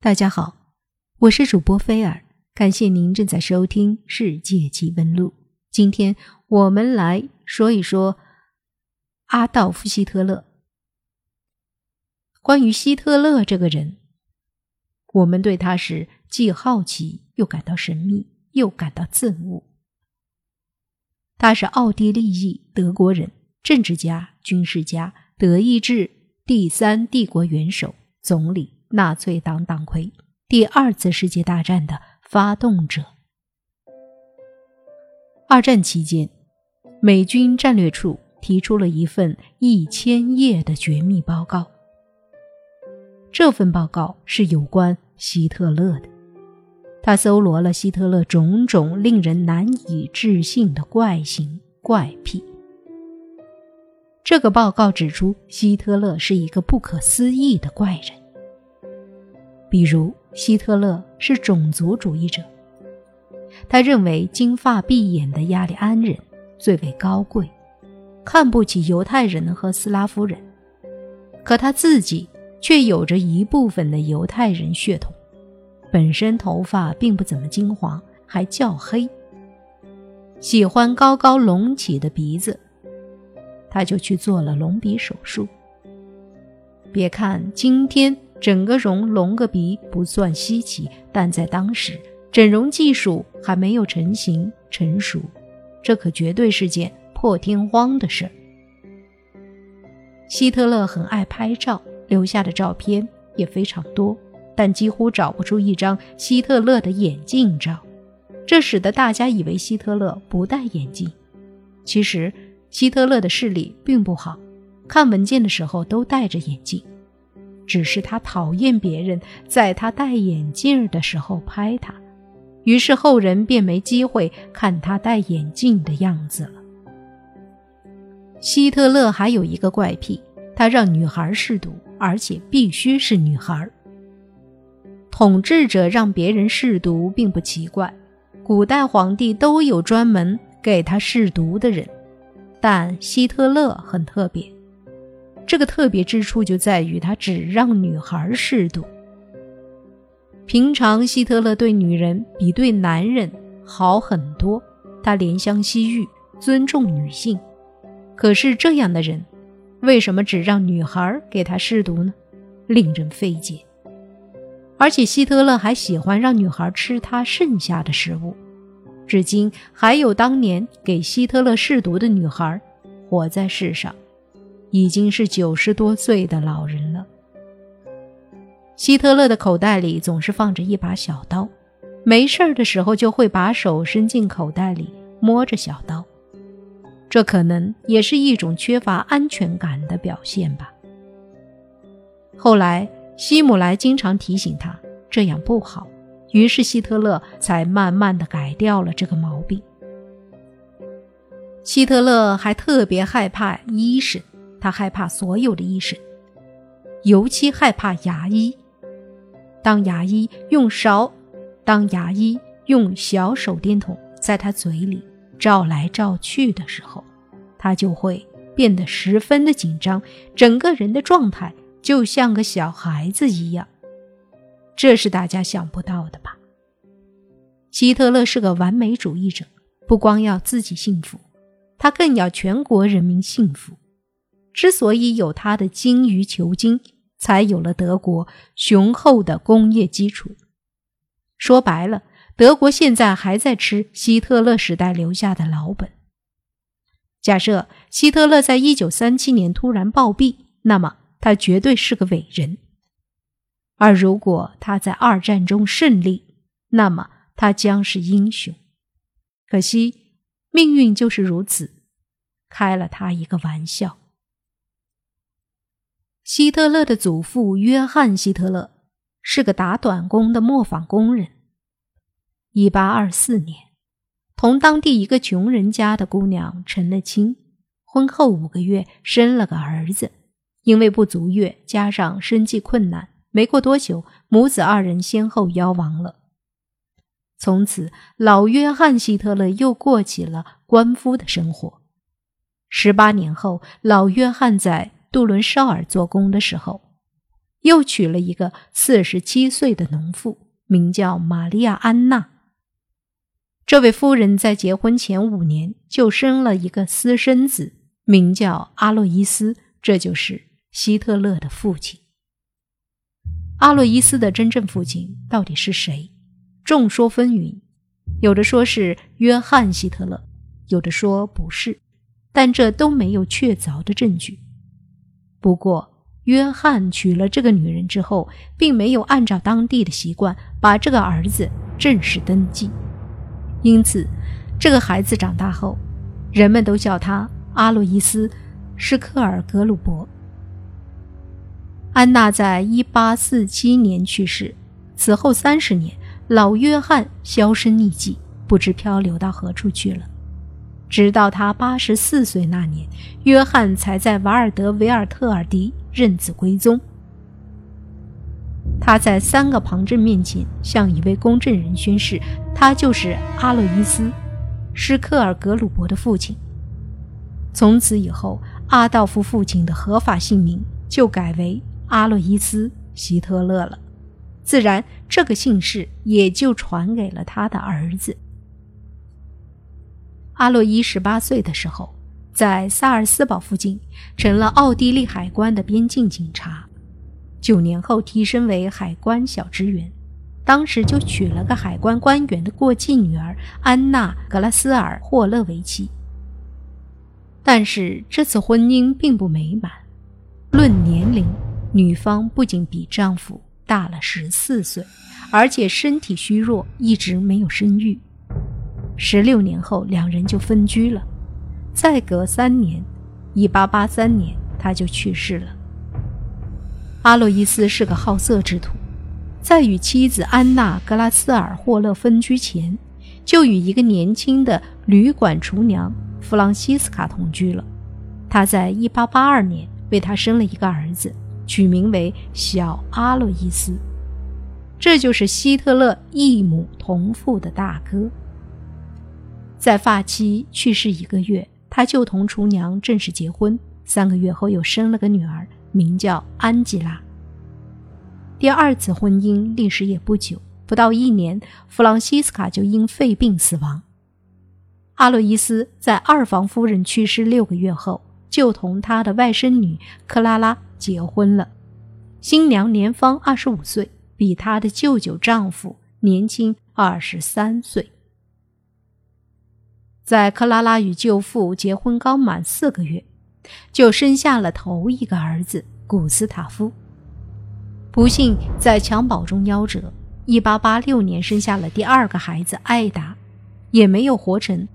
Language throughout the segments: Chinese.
大家好，我是主播菲尔，感谢您正在收听《世界奇闻录》。今天我们来说一说阿道夫·希特勒。关于希特勒这个人，我们对他是既好奇又感到神秘，又感到憎恶。他是奥地利裔德国人，政治家、军事家，德意志第三帝国元首、总理。纳粹党党魁，第二次世界大战的发动者。二战期间，美军战略处提出了一份一千页的绝密报告。这份报告是有关希特勒的，他搜罗了希特勒种种令人难以置信的怪行怪癖。这个报告指出，希特勒是一个不可思议的怪人。比如，希特勒是种族主义者，他认为金发碧眼的雅利安人最为高贵，看不起犹太人和斯拉夫人。可他自己却有着一部分的犹太人血统，本身头发并不怎么金黄，还较黑，喜欢高高隆起的鼻子，他就去做了隆鼻手术。别看今天。整个容隆个鼻不算稀奇，但在当时，整容技术还没有成型成熟，这可绝对是件破天荒的事。希特勒很爱拍照，留下的照片也非常多，但几乎找不出一张希特勒的眼镜照，这使得大家以为希特勒不戴眼镜。其实，希特勒的视力并不好，看文件的时候都戴着眼镜。只是他讨厌别人在他戴眼镜的时候拍他，于是后人便没机会看他戴眼镜的样子了。希特勒还有一个怪癖，他让女孩试毒，而且必须是女孩。统治者让别人试毒并不奇怪，古代皇帝都有专门给他试毒的人，但希特勒很特别。这个特别之处就在于他只让女孩试毒。平常希特勒对女人比对男人好很多，他怜香惜玉，尊重女性。可是这样的人，为什么只让女孩给他试毒呢？令人费解。而且希特勒还喜欢让女孩吃他剩下的食物，至今还有当年给希特勒试毒的女孩活在世上。已经是九十多岁的老人了。希特勒的口袋里总是放着一把小刀，没事儿的时候就会把手伸进口袋里摸着小刀，这可能也是一种缺乏安全感的表现吧。后来，希姆莱经常提醒他这样不好，于是希特勒才慢慢的改掉了这个毛病。希特勒还特别害怕医生。他害怕所有的医生，尤其害怕牙医。当牙医用勺，当牙医用小手电筒在他嘴里照来照去的时候，他就会变得十分的紧张，整个人的状态就像个小孩子一样。这是大家想不到的吧？希特勒是个完美主义者，不光要自己幸福，他更要全国人民幸福。之所以有他的精于求精，才有了德国雄厚的工业基础。说白了，德国现在还在吃希特勒时代留下的老本。假设希特勒在一九三七年突然暴毙，那么他绝对是个伟人；而如果他在二战中胜利，那么他将是英雄。可惜，命运就是如此，开了他一个玩笑。希特勒的祖父约翰·希特勒是个打短工的磨坊工人。一八二四年，同当地一个穷人家的姑娘成了亲，婚后五个月生了个儿子。因为不足月，加上生计困难，没过多久，母子二人先后夭亡了。从此，老约翰·希特勒又过起了官夫的生活。十八年后，老约翰在。杜伦绍尔做工的时候，又娶了一个四十七岁的农妇，名叫玛利亚·安娜。这位夫人在结婚前五年就生了一个私生子，名叫阿洛伊斯，这就是希特勒的父亲。阿洛伊斯的真正父亲到底是谁？众说纷纭，有的说是约翰·希特勒，有的说不是，但这都没有确凿的证据。不过，约翰娶了这个女人之后，并没有按照当地的习惯把这个儿子正式登记，因此，这个孩子长大后，人们都叫他阿洛伊斯·施克尔格鲁伯。安娜在一八四七年去世，此后三十年，老约翰销声匿迹，不知漂流到何处去了。直到他八十四岁那年，约翰才在瓦尔德维尔特尔迪认子归宗。他在三个旁证面前向一位公证人宣誓，他就是阿洛伊斯·施克尔格鲁伯的父亲。从此以后，阿道夫父亲的合法姓名就改为阿洛伊斯·希特勒了，自然这个姓氏也就传给了他的儿子。阿洛伊十八岁的时候，在萨尔斯堡附近成了奥地利海关的边境警察。九年后提升为海关小职员，当时就娶了个海关官员的过继女儿安娜·格拉斯尔霍勒为妻。但是这次婚姻并不美满。论年龄，女方不仅比丈夫大了十四岁，而且身体虚弱，一直没有生育。十六年后，两人就分居了。再隔三年，一八八三年，他就去世了。阿洛伊斯是个好色之徒，在与妻子安娜·格拉斯尔霍勒分居前，就与一个年轻的旅馆厨娘弗朗西斯卡同居了。他在一八八二年为他生了一个儿子，取名为小阿洛伊斯。这就是希特勒异母同父的大哥。在发妻去世一个月，他就同厨娘正式结婚。三个月后，又生了个女儿，名叫安吉拉。第二次婚姻历时也不久，不到一年，弗朗西斯卡就因肺病死亡。阿洛伊斯在二房夫人去世六个月后，就同他的外甥女克拉拉结婚了。新娘年方二十五岁，比她的舅舅丈夫年轻二十三岁。在克拉拉与舅父结婚刚满四个月，就生下了头一个儿子古斯塔夫。不幸在襁褓中夭折。一八八六年生下了第二个孩子艾达，也没有活成。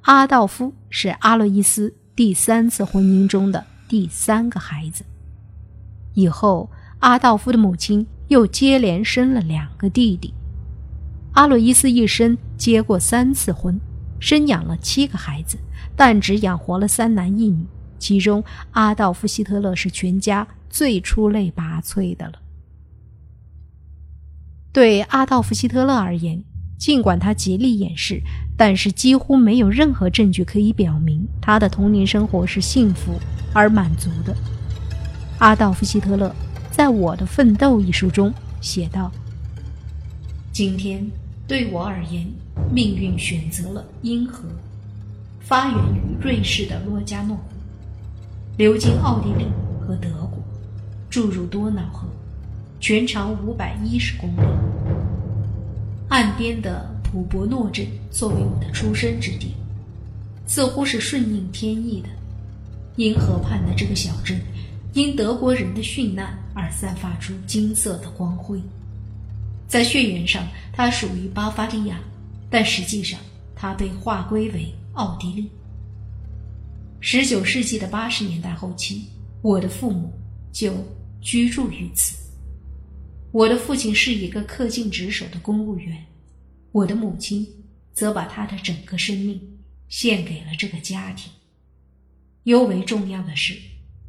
阿道夫是阿洛伊斯第三次婚姻中的第三个孩子。以后，阿道夫的母亲又接连生了两个弟弟。阿洛伊斯一生结过三次婚。生养了七个孩子，但只养活了三男一女。其中，阿道夫·希特勒是全家最出类拔萃的了。对阿道夫·希特勒而言，尽管他极力掩饰，但是几乎没有任何证据可以表明他的童年生活是幸福而满足的。阿道夫·希特勒在《我的奋斗》一书中写道：“今天。”对我而言，命运选择了阴河，发源于瑞士的洛加诺，流经奥地利和德国，注入多瑙河，全长五百一十公里。岸边的普伯诺镇作为我的出生之地，似乎是顺应天意的。因河畔的这个小镇，因德国人的殉难而散发出金色的光辉。在血缘上，它属于巴伐利亚，但实际上它被划归为奥地利。十九世纪的八十年代后期，我的父母就居住于此。我的父亲是一个恪尽职守的公务员，我的母亲则把她的整个生命献给了这个家庭。尤为重要的是，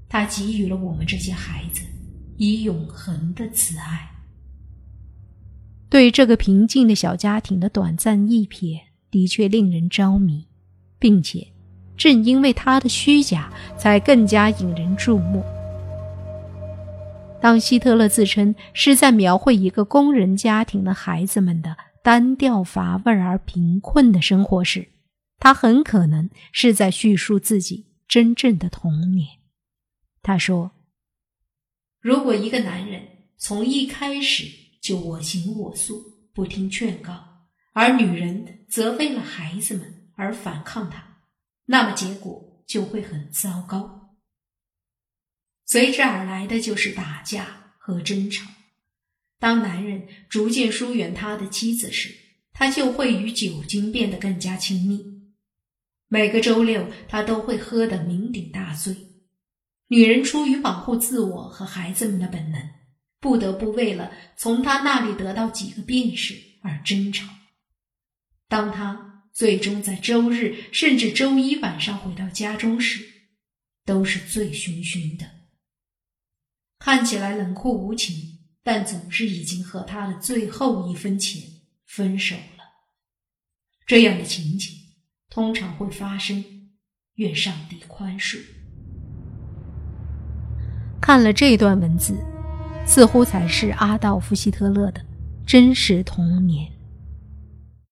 她给予了我们这些孩子以永恒的慈爱。对这个平静的小家庭的短暂一瞥，的确令人着迷，并且正因为他的虚假，才更加引人注目。当希特勒自称是在描绘一个工人家庭的孩子们的单调乏味而贫困的生活时，他很可能是在叙述自己真正的童年。他说：“如果一个男人从一开始就我行我素，不听劝告，而女人则为了孩子们而反抗他，那么结果就会很糟糕。”随之而来的就是打架和争吵。当男人逐渐疏远他的妻子时，他就会与酒精变得更加亲密。每个周六，他都会喝得酩酊大醉。女人出于保护自我和孩子们的本能，不得不为了从他那里得到几个便士而争吵。当他最终在周日甚至周一晚上回到家中时，都是醉醺醺的。看起来冷酷无情，但总是已经和他的最后一分钱分手了。这样的情景通常会发生，愿上帝宽恕。看了这段文字，似乎才是阿道夫·希特勒的真实童年。